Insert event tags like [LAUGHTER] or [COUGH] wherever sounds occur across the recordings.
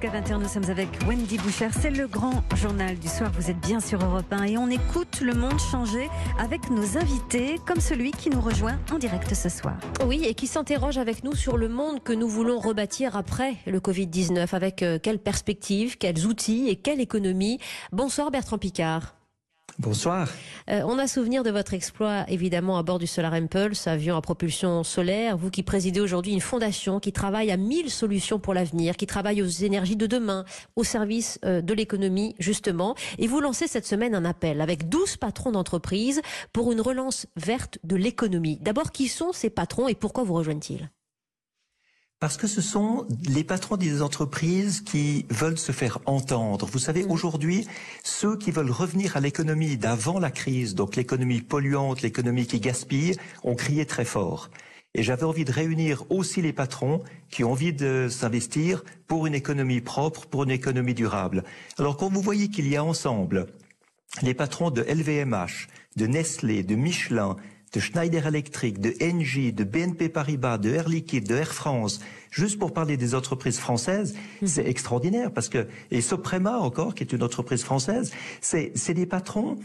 Jusqu'à 21 nous sommes avec Wendy Boucher. C'est le grand journal du soir. Vous êtes bien sur Europe 1 et on écoute le monde changer avec nos invités, comme celui qui nous rejoint en direct ce soir. Oui, et qui s'interroge avec nous sur le monde que nous voulons rebâtir après le Covid-19. Avec euh, quelles perspectives, quels outils et quelle économie? Bonsoir Bertrand Picard. Bonsoir. Euh, on a souvenir de votre exploit évidemment à bord du Solar Impulse, avion à propulsion solaire. Vous qui présidez aujourd'hui une fondation qui travaille à mille solutions pour l'avenir, qui travaille aux énergies de demain, au service euh, de l'économie justement. Et vous lancez cette semaine un appel avec 12 patrons d'entreprise pour une relance verte de l'économie. D'abord, qui sont ces patrons et pourquoi vous rejoignent-ils? Parce que ce sont les patrons des entreprises qui veulent se faire entendre. Vous savez, mmh. aujourd'hui, ceux qui veulent revenir à l'économie d'avant la crise, donc l'économie polluante, l'économie qui gaspille, ont crié très fort. Et j'avais envie de réunir aussi les patrons qui ont envie de s'investir pour une économie propre, pour une économie durable. Alors quand vous voyez qu'il y a ensemble les patrons de LVMH, de Nestlé, de Michelin, de Schneider Electric, de Engie, de BNP Paribas, de Air Liquide, de Air France, juste pour parler des entreprises françaises, mmh. c'est extraordinaire parce que et Soprema encore, qui est une entreprise française, c'est c'est des patrons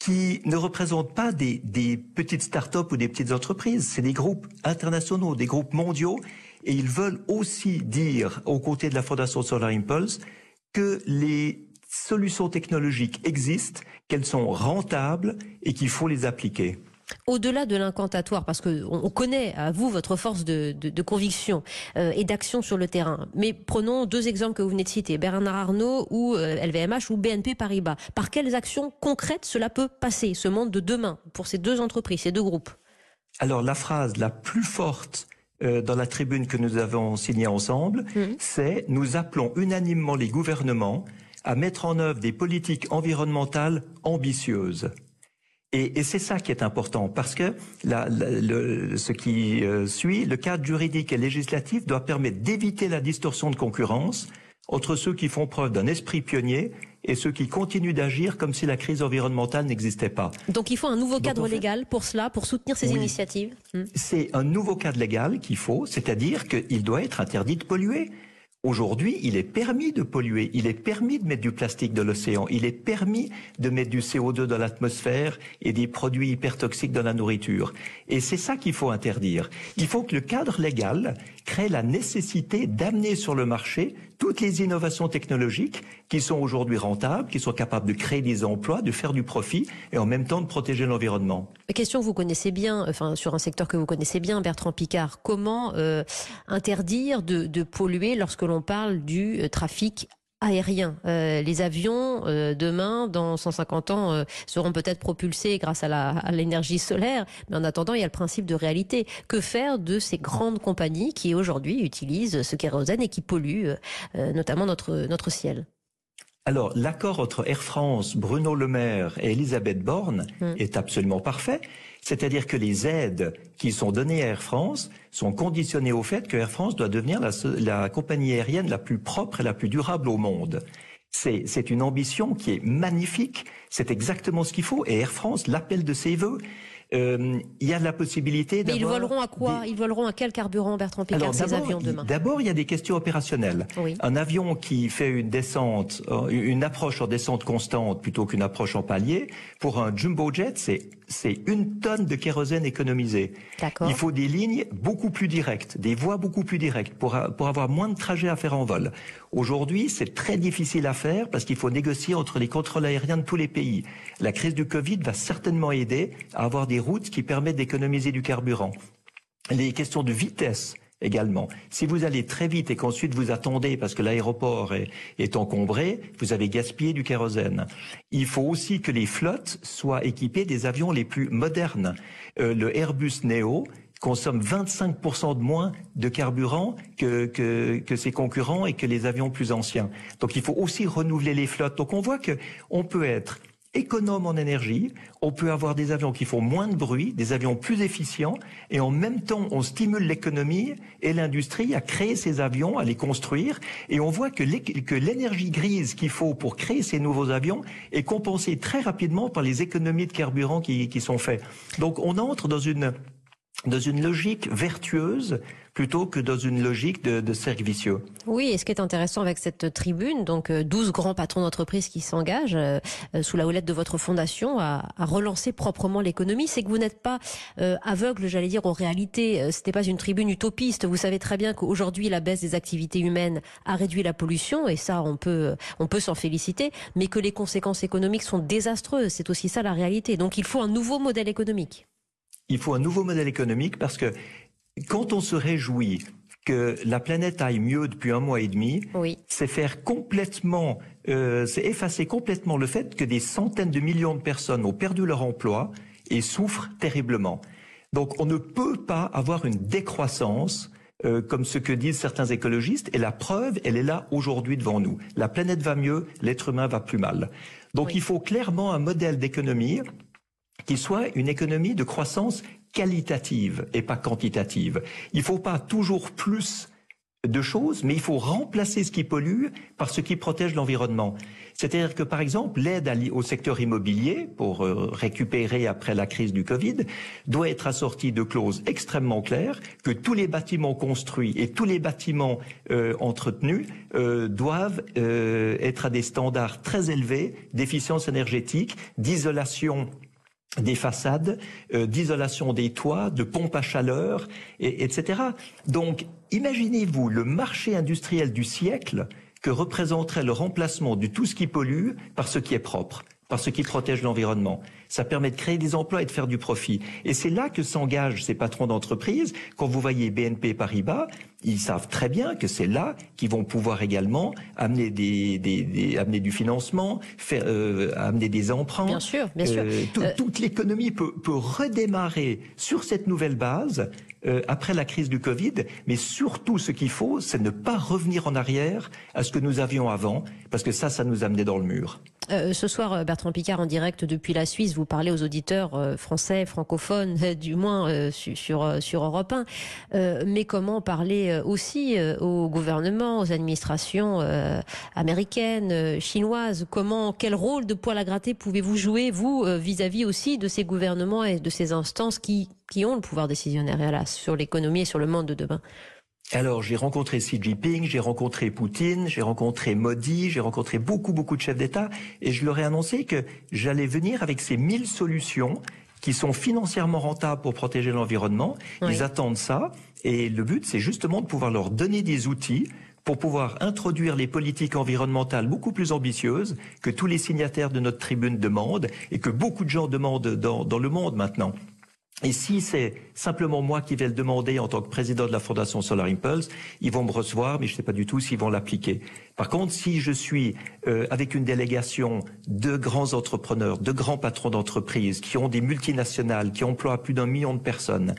qui ne représentent pas des, des petites start-up ou des petites entreprises, c'est des groupes internationaux, des groupes mondiaux, et ils veulent aussi dire, aux côtés de la Fondation Solar Impulse, que les solutions technologiques existent, qu'elles sont rentables et qu'il faut les appliquer. Au-delà de l'incantatoire, parce que on connaît à vous votre force de, conviction euh, et d'action sur le terrain. Mais prenons deux exemples que vous venez de citer Bernard Arnault ou LVMH euh, ou BNP Paribas. Par quelles actions concrètes cela peut passer ce monde de demain pour ces deux entreprises, ces deux groupes? Alors la phrase la plus forte euh, dans la tribune que nous avons signée ensemble, mmh. c'est nous appelons unanimement les gouvernements à mettre en œuvre des politiques environnementales ambitieuses. Et, et c'est ça qui est important, parce que la, le, ce qui euh, suit, le cadre juridique et législatif doit permettre d'éviter la distorsion de concurrence entre ceux qui font preuve d'un esprit pionnier et ceux qui continuent d'agir comme si la crise environnementale n'existait pas. Donc il faut un nouveau cadre légal pour cela, pour soutenir ces initiatives hmm? C'est un nouveau cadre légal qu'il faut, c'est-à-dire qu'il doit être interdit de polluer. Aujourd'hui, il est permis de polluer, il est permis de mettre du plastique dans l'océan, il est permis de mettre du CO2 dans l'atmosphère et des produits hypertoxiques dans la nourriture. Et c'est ça qu'il faut interdire. Il faut que le cadre légal crée la nécessité d'amener sur le marché toutes les innovations technologiques qui sont aujourd'hui rentables, qui sont capables de créer des emplois, de faire du profit et en même temps de protéger l'environnement. Question que vous connaissez bien, enfin sur un secteur que vous connaissez bien, Bertrand Picard. Comment euh, interdire de, polluer lorsque l'on parle du euh, trafic aérien. Euh, les avions, euh, demain, dans 150 ans, euh, seront peut-être propulsés grâce à l'énergie solaire, mais en attendant, il y a le principe de réalité. Que faire de ces grandes compagnies qui aujourd'hui utilisent ce kérosène et qui polluent notamment notre, notre ciel? Alors, l'accord entre Air France, Bruno Le Maire et Elisabeth Borne hmm. est absolument parfait. C'est-à-dire que les aides qui sont données à Air France sont conditionnées au fait que Air France doit devenir la, la compagnie aérienne la plus propre et la plus durable au monde. C'est une ambition qui est magnifique. C'est exactement ce qu'il faut. Et Air France l'appelle de ses voeux. Euh, il y a la possibilité Mais ils voleront à quoi? Ils voleront à quel carburant, Bertrand Picard, ces avions demain? D'abord, il y a des questions opérationnelles. Un avion qui fait une descente, euh, une approche en descente constante plutôt qu'une approche en palier, pour un jumbo jet, c'est c'est une tonne de kérosène économisée. Il faut des lignes beaucoup plus directes, des voies beaucoup plus directes pour, pour avoir moins de trajets à faire en vol. Aujourd'hui, c'est très difficile à faire parce qu'il faut négocier entre les contrôles aériens de tous les pays. La crise du Covid va certainement aider à avoir des routes qui permettent d'économiser du carburant. Les questions de vitesse également. Si vous allez très vite et qu'ensuite vous attendez parce que l'aéroport est, encombré, vous avez gaspillé du kérosène. Il faut aussi que les flottes soient équipées des avions les plus modernes. Euh, le Airbus Neo consomme 25% de moins de carburant que, que, que, ses concurrents et que les avions plus anciens. Donc il faut aussi renouveler les flottes. Donc on voit que on peut être économe en énergie, on peut avoir des avions qui font moins de bruit, des avions plus efficients, et en même temps, on stimule l'économie et l'industrie à créer ces avions, à les construire, et on voit que l'énergie grise qu'il faut pour créer ces nouveaux avions est compensée très rapidement par les économies de carburant qui, qui sont faites. Donc on entre dans une dans une logique vertueuse plutôt que dans une logique de, de cercle vicieux. Oui, et ce qui est intéressant avec cette tribune, donc 12 euh, grands patrons d'entreprise qui s'engagent euh, euh, sous la houlette de votre fondation à, à relancer proprement l'économie, c'est que vous n'êtes pas aveugle, j'allais dire, aux réalités. Ce n'est pas une tribune utopiste. Vous savez très bien qu'aujourd'hui, la baisse des activités humaines a réduit la pollution, et ça, on peut, on peut s'en féliciter, mais que les conséquences économiques sont désastreuses. C'est aussi ça la réalité. Donc il faut un nouveau modèle économique. Il faut un nouveau modèle économique parce que quand on se réjouit que la planète aille mieux depuis un mois et demi, c'est faire complètement, euh, c'est effacer complètement le fait que des centaines de millions de personnes ont perdu leur emploi et souffrent terriblement. Donc on ne peut pas avoir une décroissance euh, comme ce que disent certains écologistes, et la preuve, elle est là aujourd'hui devant nous. La planète va mieux, l'être humain va plus mal. Donc il faut clairement un modèle d'économie qui soit une économie de croissance qualitative et pas quantitative. Il ne faut pas toujours plus de choses, mais il faut remplacer ce qui pollue par ce qui protège l'environnement. C'est-à-dire que, par exemple, l'aide au secteur immobilier pour euh, récupérer après la crise du Covid doit être assortie de clauses extrêmement claires que tous les bâtiments construits et tous les bâtiments euh, entretenus euh, doivent être à des standards très élevés d'efficience énergétique, d'isolation des façades, euh, d'isolation des toits, de pompes à chaleur, et, etc. Donc, imaginez-vous le marché industriel du siècle que représenterait le remplacement de tout ce qui pollue par ce qui est propre par ce qui protège l'environnement. Ça permet de créer des emplois et de faire du profit. Et c'est là que s'engagent ces patrons d'entreprise. Quand vous voyez BNP Paribas, ils savent très bien que c'est là qu'ils vont pouvoir également amener des, des, amener du financement, faire, euh, amener des emprunts. Bien sûr, bien sûr. Euh, euh, toute l'économie peut, peut redémarrer sur cette nouvelle base après la crise du Covid, mais surtout ce qu'il faut, c'est ne pas revenir en arrière à ce que nous avions avant, parce que ça, ça nous amenait dans le mur. Euh, ce soir, Bertrand Picard, en direct depuis la Suisse, vous parlez aux auditeurs français, francophones, [LAUGHS] du moins sur, sur Europe 1. mais comment parler aussi au gouvernement, aux administrations américaines, chinoises. Comment, quel rôle de poil à gratter pouvez-vous jouer, vous, vis-à-vis -vis aussi de ces gouvernements et de ces instances qui qui ont le pouvoir décisionnaire hélas, sur l'économie et sur le monde de demain? Alors j'ai rencontré Xi Jinping, j'ai rencontré Poutine, j'ai rencontré Modi, j'ai rencontré beaucoup beaucoup de chefs d'État et je leur ai annoncé que j'allais venir avec ces mille solutions qui sont financièrement rentables pour protéger l'environnement. Ils attendent ça et le but c'est justement de pouvoir leur donner des outils pour pouvoir introduire les politiques environnementales beaucoup plus ambitieuses que tous les signataires de notre tribune demandent et que beaucoup de gens demandent dans, dans le monde maintenant. Et si c'est simplement moi qui vais le demander en tant que président de la Fondation Solar Impulse, ils vont me recevoir, mais je ne sais pas du tout s'ils vont l'appliquer. Par contre, si je suis euh, avec une délégation de grands entrepreneurs, de grands patrons d'entreprises qui ont des multinationales, qui emploient plus d'un million de personnes,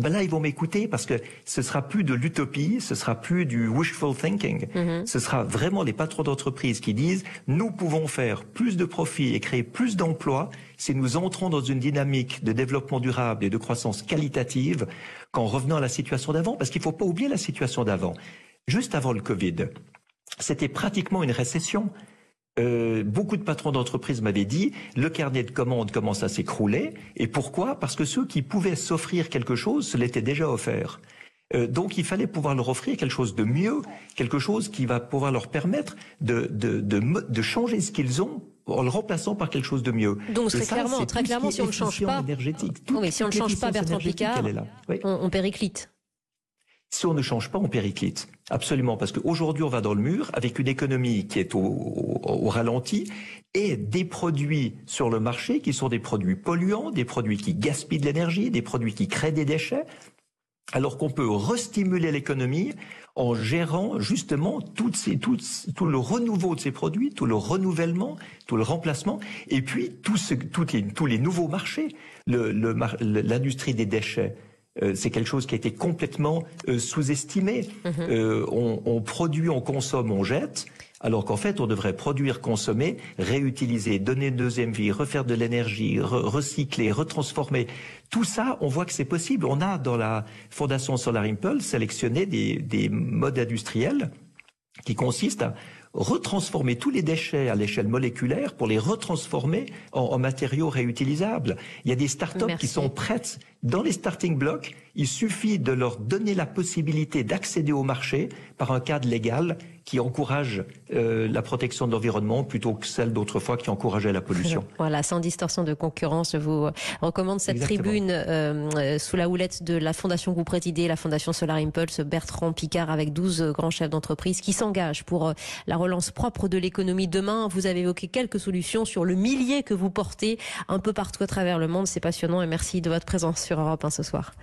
ben là, ils vont m'écouter parce que ce sera plus de l'utopie, ce sera plus du wishful thinking. Mm-hmm. Ce sera vraiment les patrons d'entreprise qui disent nous pouvons faire plus de profits et créer plus d'emplois si nous entrons dans une dynamique de développement durable et de croissance qualitative qu'en revenant à la situation d'avant, parce qu'il ne faut pas oublier la situation d'avant. Juste avant le Covid, c'était pratiquement une récession. Euh, beaucoup de patrons d'entreprise m'avaient dit le carnet de commandes commence à s'écrouler. Et pourquoi? Parce que ceux qui pouvaient s'offrir quelque chose se l'étaient déjà offert. Euh, donc il fallait pouvoir leur offrir quelque chose de mieux, quelque chose qui va pouvoir leur permettre de, de, de, de changer ce qu'ils ont en le remplaçant par quelque chose de mieux. Donc très clairement, très clairement, si on ne change pas, oui, si on ne change pas Bertrand Picard, on, on périclite. Si on ne change pas, on périclite. Absolument, parce qu'aujourd'hui, on va dans le mur avec une économie qui est au, ralenti et des produits sur le marché qui sont des produits polluants, des produits qui gaspillent de l'énergie, des produits qui créent des déchets, alors qu'on peut restimuler l'économie en gérant justement toutes tout le renouveau de ces produits, tout le renouvellement, tout le remplacement, et puis tous les nouveaux marchés, l'industrie des déchets, euh, c'est quelque chose qui a été complètement euh, sous-estimé. Mhm. Euh, on, on, produit, on consomme, on jette, alors qu'en fait, on devrait produire, consommer, réutiliser, donner une deuxième vie, refaire de l'énergie, recycler, retransformer. Tout ça, on voit que c'est possible. On a dans la Fondation Solar Impulse sélectionné des, des modes industriels qui consiste à retransformer tous les déchets à l'échelle moléculaire pour les retransformer en, matériaux réutilisables. Il y a des startups qui sont prêtes dans les starting blocks. Il suffit de leur donner la possibilité d'accéder au marché par un cadre légal qui encourage euh, la protection de l'environnement plutôt que celle d'autrefois qui encourageait la pollution. [LAUGHS] Voilà, sans distorsion de concurrence, je vous recommande cette tribune euh, euh, sous la houlette de la fondation que vous présidez, la fondation Solar Impulse, Bertrand Picard, avec 12 grands chefs d'entreprise qui s'engagent pour la relance propre de l'économie demain. Vous avez évoqué quelques solutions sur le millier que vous portez un peu partout à travers le monde. C'est passionnant et merci de votre présence sur Europe 1 ce soir.